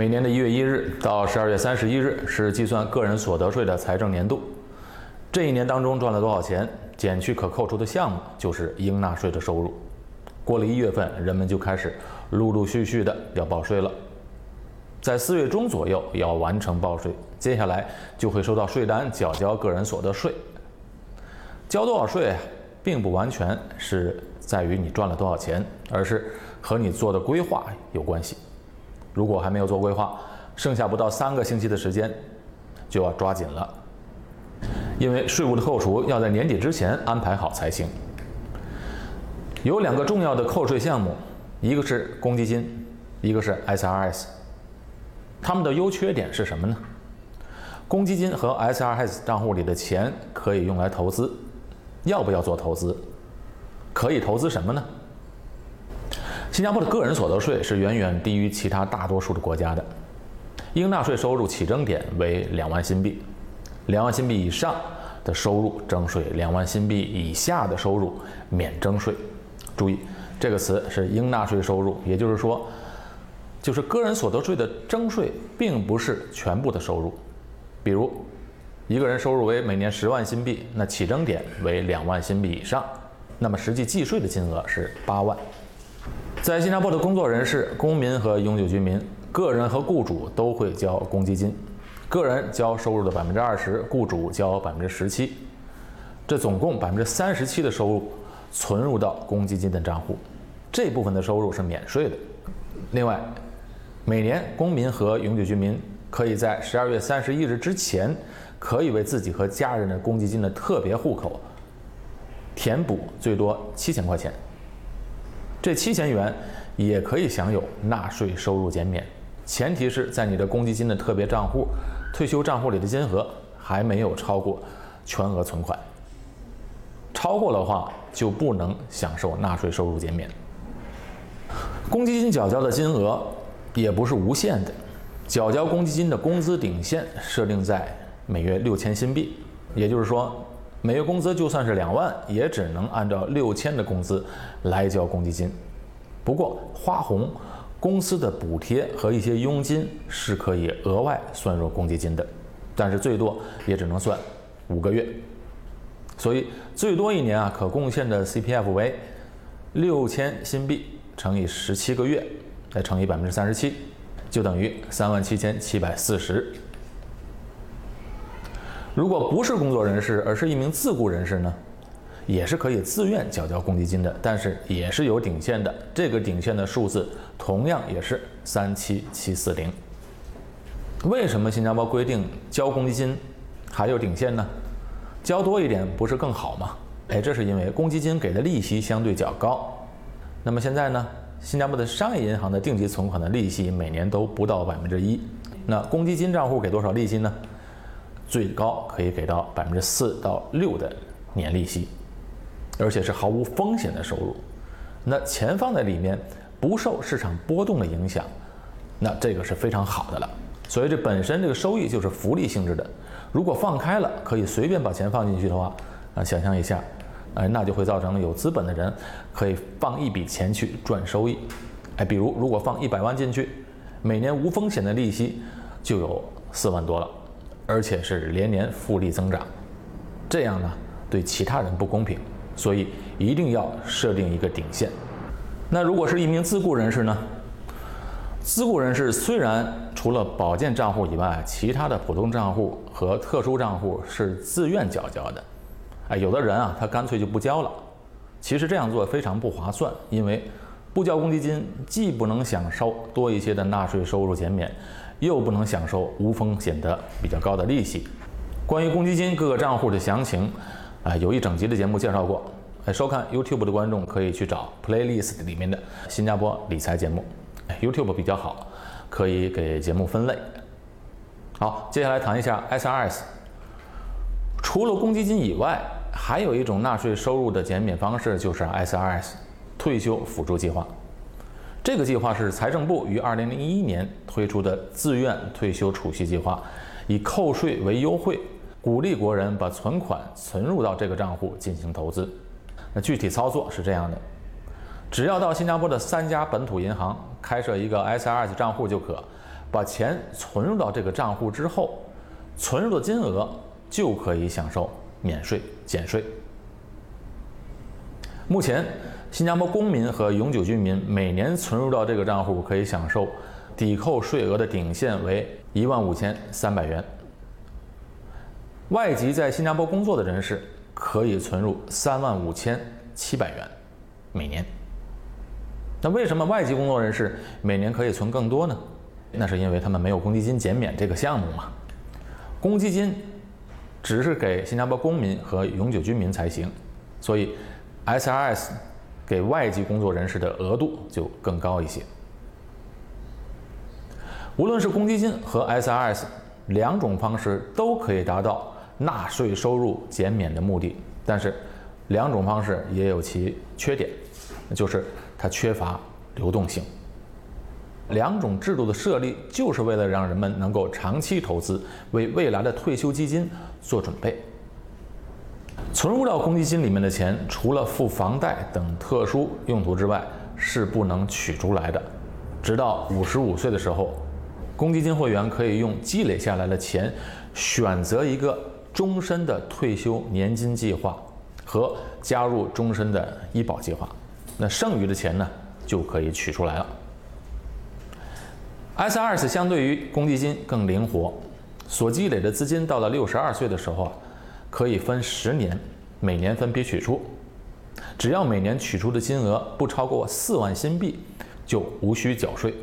每年的一月一日到十二月三十一日是计算个人所得税的财政年度。这一年当中赚了多少钱，减去可扣除的项目，就是应纳税的收入。过了一月份，人们就开始陆陆续续的要报税了。在四月中左右要完成报税，接下来就会收到税单，缴交个人所得税。交多少税，并不完全是在于你赚了多少钱，而是和你做的规划有关系。如果还没有做规划，剩下不到三个星期的时间，就要抓紧了，因为税务的扣除要在年底之前安排好才行。有两个重要的扣税项目，一个是公积金，一个是 SRS。它们的优缺点是什么呢？公积金和 SRS 账户里的钱可以用来投资，要不要做投资？可以投资什么呢？新加坡的个人所得税是远远低于其他大多数的国家的，应纳税收入起征点为两万新币，两万新币以上的收入征税，两万新币以下的收入免征税。注意，这个词是应纳税收入，也就是说，就是个人所得税的征税并不是全部的收入。比如，一个人收入为每年十万新币，那起征点为两万新币以上，那么实际计税的金额是八万。在新加坡的工作人士、公民和永久居民，个人和雇主都会交公积金。个人交收入的百分之二十，雇主交百分之十七，这总共百分之三十七的收入存入到公积金的账户，这部分的收入是免税的。另外，每年公民和永久居民可以在十二月三十一日之前，可以为自己和家人的公积金的特别户口填补最多七千块钱。这七千元也可以享有纳税收入减免，前提是在你的公积金的特别账户、退休账户里的金额还没有超过全额存款。超过的话就不能享受纳税收入减免。公积金缴交的金额也不是无限的，缴交公积金的工资顶线设定在每月六千新币，也就是说。每月工资就算是两万，也只能按照六千的工资来交公积金。不过花红、公司的补贴和一些佣金是可以额外算入公积金的，但是最多也只能算五个月。所以最多一年啊，可贡献的 CPF 为六千新币乘以十七个月，再乘以百分之三十七，就等于三万七千七百四十。如果不是工作人士，而是一名自雇人士呢，也是可以自愿缴交公积金的，但是也是有顶线的。这个顶线的数字同样也是三七七四零。为什么新加坡规定交公积金还有顶线呢？交多一点不是更好吗？哎，这是因为公积金给的利息相对较高。那么现在呢，新加坡的商业银行的定期存款的利息每年都不到百分之一，那公积金账户给多少利息呢？最高可以给到百分之四到六的年利息，而且是毫无风险的收入。那钱放在里面不受市场波动的影响，那这个是非常好的了。所以这本身这个收益就是福利性质的。如果放开了，可以随便把钱放进去的话，啊，想象一下，哎，那就会造成有资本的人可以放一笔钱去赚收益。哎，比如如果放一百万进去，每年无风险的利息就有四万多了。而且是连年复利增长，这样呢对其他人不公平，所以一定要设定一个顶线。那如果是一名自雇人士呢？自雇人士虽然除了保健账户以外，其他的普通账户和特殊账户是自愿缴交的，哎，有的人啊他干脆就不交了。其实这样做非常不划算，因为不交公积金既不能享受多一些的纳税收入减免。又不能享受无风险的比较高的利息。关于公积金各个账户的详情，啊，有一整集的节目介绍过。哎，收看 YouTube 的观众可以去找 Playlist 里面的新加坡理财节目。YouTube 比较好，可以给节目分类。好，接下来谈一下 SRS。除了公积金以外，还有一种纳税收入的减免方式，就是 SRS 退休辅助计划。这个计划是财政部于二零零一年推出的自愿退休储蓄计划，以扣税为优惠，鼓励国人把存款存入到这个账户进行投资。那具体操作是这样的：只要到新加坡的三家本土银行开设一个 SRS 账户就可，把钱存入到这个账户之后，存入的金额就可以享受免税减税。目前，新加坡公民和永久居民每年存入到这个账户可以享受抵扣税额的顶线为一万五千三百元。外籍在新加坡工作的人士可以存入三万五千七百元每年。那为什么外籍工作人士每年可以存更多呢？那是因为他们没有公积金减免这个项目嘛。公积金只是给新加坡公民和永久居民才行，所以 SRS 给外籍工作人士的额度就更高一些。无论是公积金和 SRS 两种方式都可以达到纳税收入减免的目的，但是两种方式也有其缺点，就是它缺乏流动性。两种制度的设立就是为了让人们能够长期投资，为未来的退休基金做准备。存入到公积金里面的钱，除了付房贷等特殊用途之外，是不能取出来的。直到五十五岁的时候，公积金会员可以用积累下来的钱，选择一个终身的退休年金计划和加入终身的医保计划。那剩余的钱呢，就可以取出来了。SRS 相对于公积金更灵活，所积累的资金到了六十二岁的时候啊。可以分十年，每年分批取出，只要每年取出的金额不超过四万新币，就无需缴税。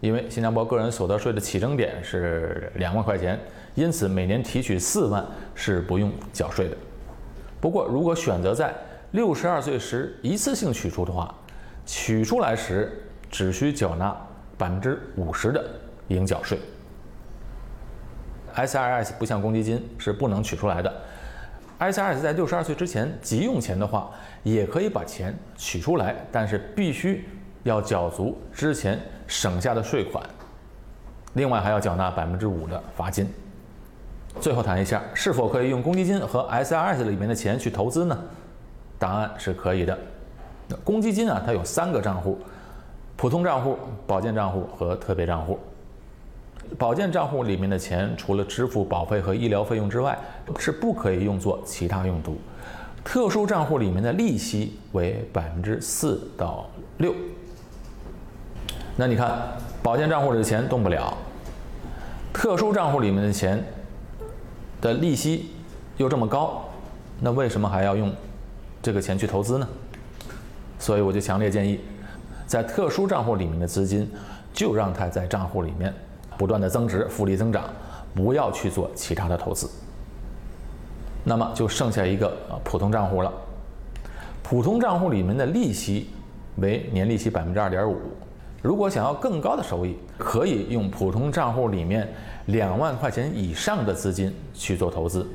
因为新加坡个人所得税的起征点是两万块钱，因此每年提取四万是不用缴税的。不过，如果选择在六十二岁时一次性取出的话，取出来时只需缴纳百分之五十的应缴税。SRS 不像公积金是不能取出来的。SRS 在六十二岁之前急用钱的话，也可以把钱取出来，但是必须要缴足之前省下的税款，另外还要缴纳百分之五的罚金。最后谈一下，是否可以用公积金和 SRS 里面的钱去投资呢？答案是可以的。公积金啊，它有三个账户：普通账户、保健账户和特别账户。保健账户里面的钱，除了支付保费和医疗费用之外，是不可以用作其他用途。特殊账户里面的利息为百分之四到六。那你看，保健账户里的钱动不了，特殊账户里面的钱的利息又这么高，那为什么还要用这个钱去投资呢？所以我就强烈建议，在特殊账户里面的资金，就让它在账户里面。不断的增值，复利增长，不要去做其他的投资。那么就剩下一个普通账户了。普通账户里面的利息为年利息百分之二点五。如果想要更高的收益，可以用普通账户里面两万块钱以上的资金去做投资。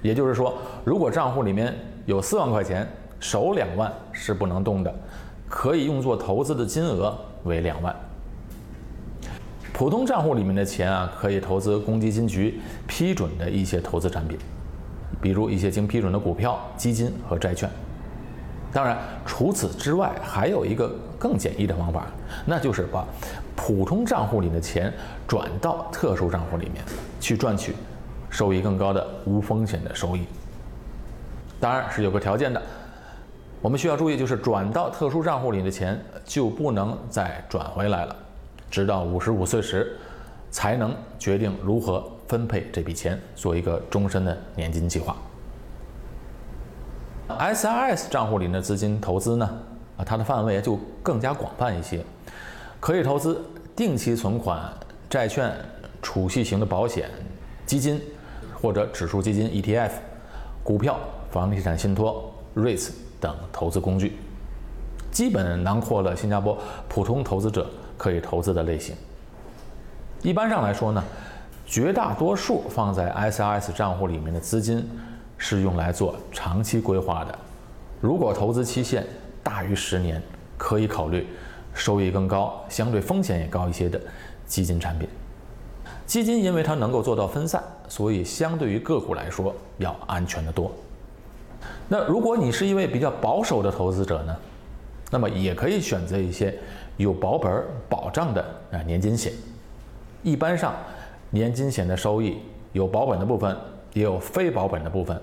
也就是说，如果账户里面有四万块钱，首两万是不能动的，可以用作投资的金额为两万。普通账户里面的钱啊，可以投资公积金局批准的一些投资产品，比如一些经批准的股票、基金和债券。当然，除此之外，还有一个更简易的方法，那就是把普通账户里的钱转到特殊账户里面去赚取收益更高的无风险的收益。当然是有个条件的，我们需要注意，就是转到特殊账户里的钱就不能再转回来了。直到五十五岁时，才能决定如何分配这笔钱，做一个终身的年金计划。SRS 账户里的资金投资呢，啊，它的范围就更加广泛一些，可以投资定期存款、债券、储蓄型的保险、基金或者指数基金 ETF、股票、房地产信托、REITs 等投资工具，基本囊括了新加坡普通投资者。可以投资的类型，一般上来说呢，绝大多数放在 SRS 账户里面的资金是用来做长期规划的。如果投资期限大于十年，可以考虑收益更高、相对风险也高一些的基金产品。基金因为它能够做到分散，所以相对于个股来说要安全的多。那如果你是一位比较保守的投资者呢，那么也可以选择一些。有保本保障的啊年金险，一般上，年金险的收益有保本的部分，也有非保本的部分，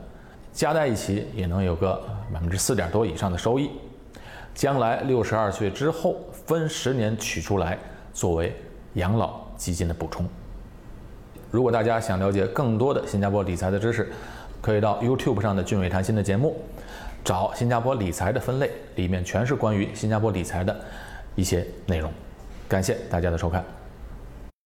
加在一起也能有个百分之四点多以上的收益。将来六十二岁之后分十年取出来作为养老基金的补充。如果大家想了解更多的新加坡理财的知识，可以到 YouTube 上的“俊伟谈心”的节目，找新加坡理财的分类，里面全是关于新加坡理财的一些内容。感谢大家的收看。